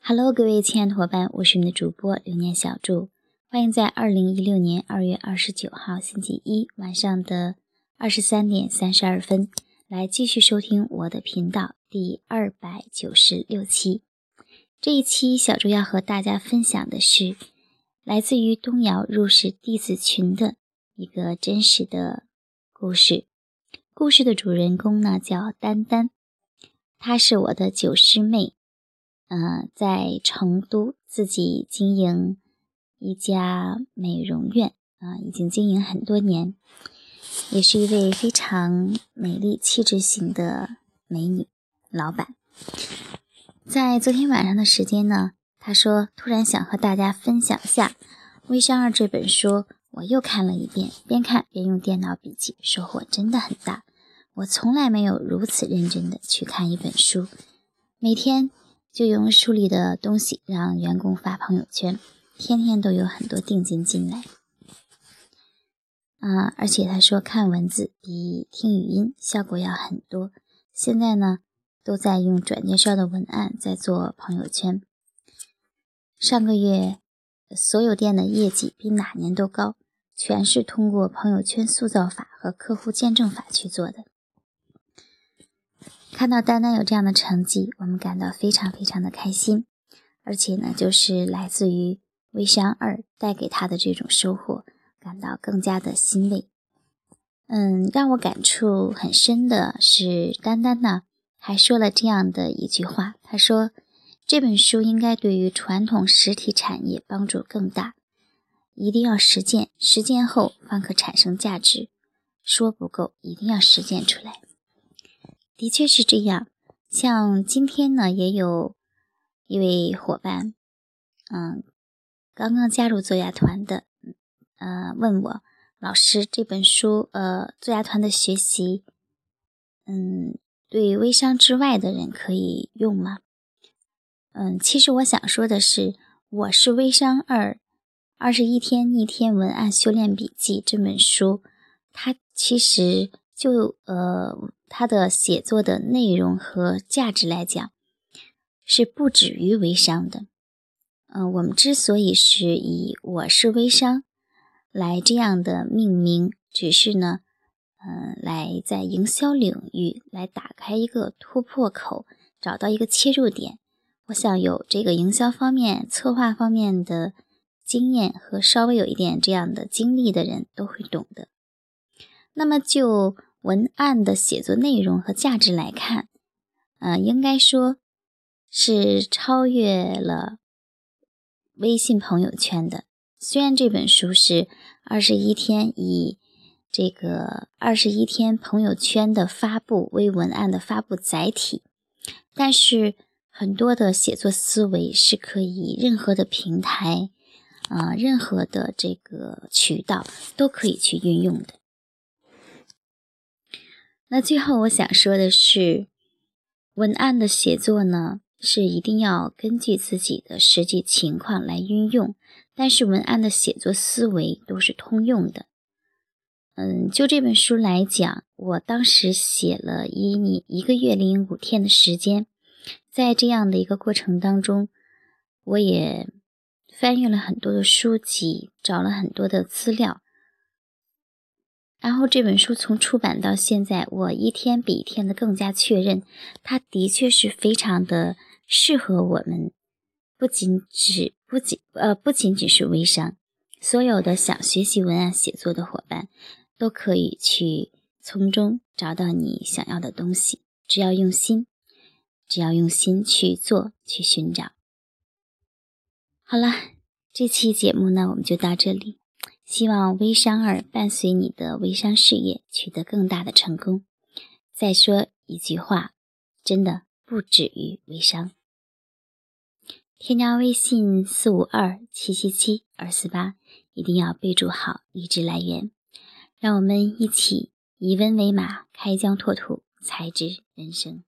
Hello，各位亲爱的伙伴，我是你们的主播流年小祝，欢迎在二零一六年二月二十九号星期一晚上的二十三点三十二分，来继续收听我的频道第二百九十六期。这一期小祝要和大家分享的是来自于东瑶入室弟子群的一个真实的故事。故事的主人公呢叫丹丹，她是我的九师妹。嗯，在成都自己经营一家美容院啊，已经经营很多年，也是一位非常美丽气质型的美女老板。在昨天晚上的时间呢，她说突然想和大家分享下《微商二》这本书，我又看了一遍，边看边用电脑笔记，收获真的很大。我从来没有如此认真的去看一本书，每天。就用书里的东西让员工发朋友圈，天天都有很多定金进来。啊，而且他说看文字比听语音效果要很多。现在呢，都在用转介绍的文案在做朋友圈。上个月所有店的业绩比哪年都高，全是通过朋友圈塑造法和客户见证法去做的。看到丹丹有这样的成绩，我们感到非常非常的开心，而且呢，就是来自于微商二带给他的这种收获，感到更加的欣慰。嗯，让我感触很深的是，丹丹呢还说了这样的一句话，他说这本书应该对于传统实体产业帮助更大，一定要实践，实践后方可产生价值，说不够，一定要实践出来。的确是这样，像今天呢，也有一位伙伴，嗯，刚刚加入作牙团的，呃，问我老师这本书，呃，作牙团的学习，嗯，对微商之外的人可以用吗？嗯，其实我想说的是，我是微商二二十一天逆天文案修炼笔记这本书，它其实就呃。他的写作的内容和价值来讲，是不止于微商的。嗯，我们之所以是以“我是微商”来这样的命名，只是呢，嗯，来在营销领域来打开一个突破口，找到一个切入点。我想有这个营销方面、策划方面的经验和稍微有一点这样的经历的人都会懂的。那么就。文案的写作内容和价值来看，呃，应该说是超越了微信朋友圈的。虽然这本书是二十一天以这个二十一天朋友圈的发布为文案的发布载体，但是很多的写作思维是可以任何的平台，啊，任何的这个渠道都可以去运用的。那最后我想说的是，文案的写作呢，是一定要根据自己的实际情况来运用，但是文案的写作思维都是通用的。嗯，就这本书来讲，我当时写了一年一个月零五天的时间，在这样的一个过程当中，我也翻阅了很多的书籍，找了很多的资料。然后这本书从出版到现在，我一天比一天的更加确认，它的确是非常的适合我们，不仅只不仅呃不仅仅是微商，所有的想学习文案写作的伙伴，都可以去从中找到你想要的东西，只要用心，只要用心去做，去寻找。好了，这期节目呢，我们就到这里。希望微商二伴随你的微商事业取得更大的成功。再说一句话，真的不止于微商。添加微信四五二七七七二四八，一定要备注好励志来源。让我们一起以温为马，开疆拓土，才知人生。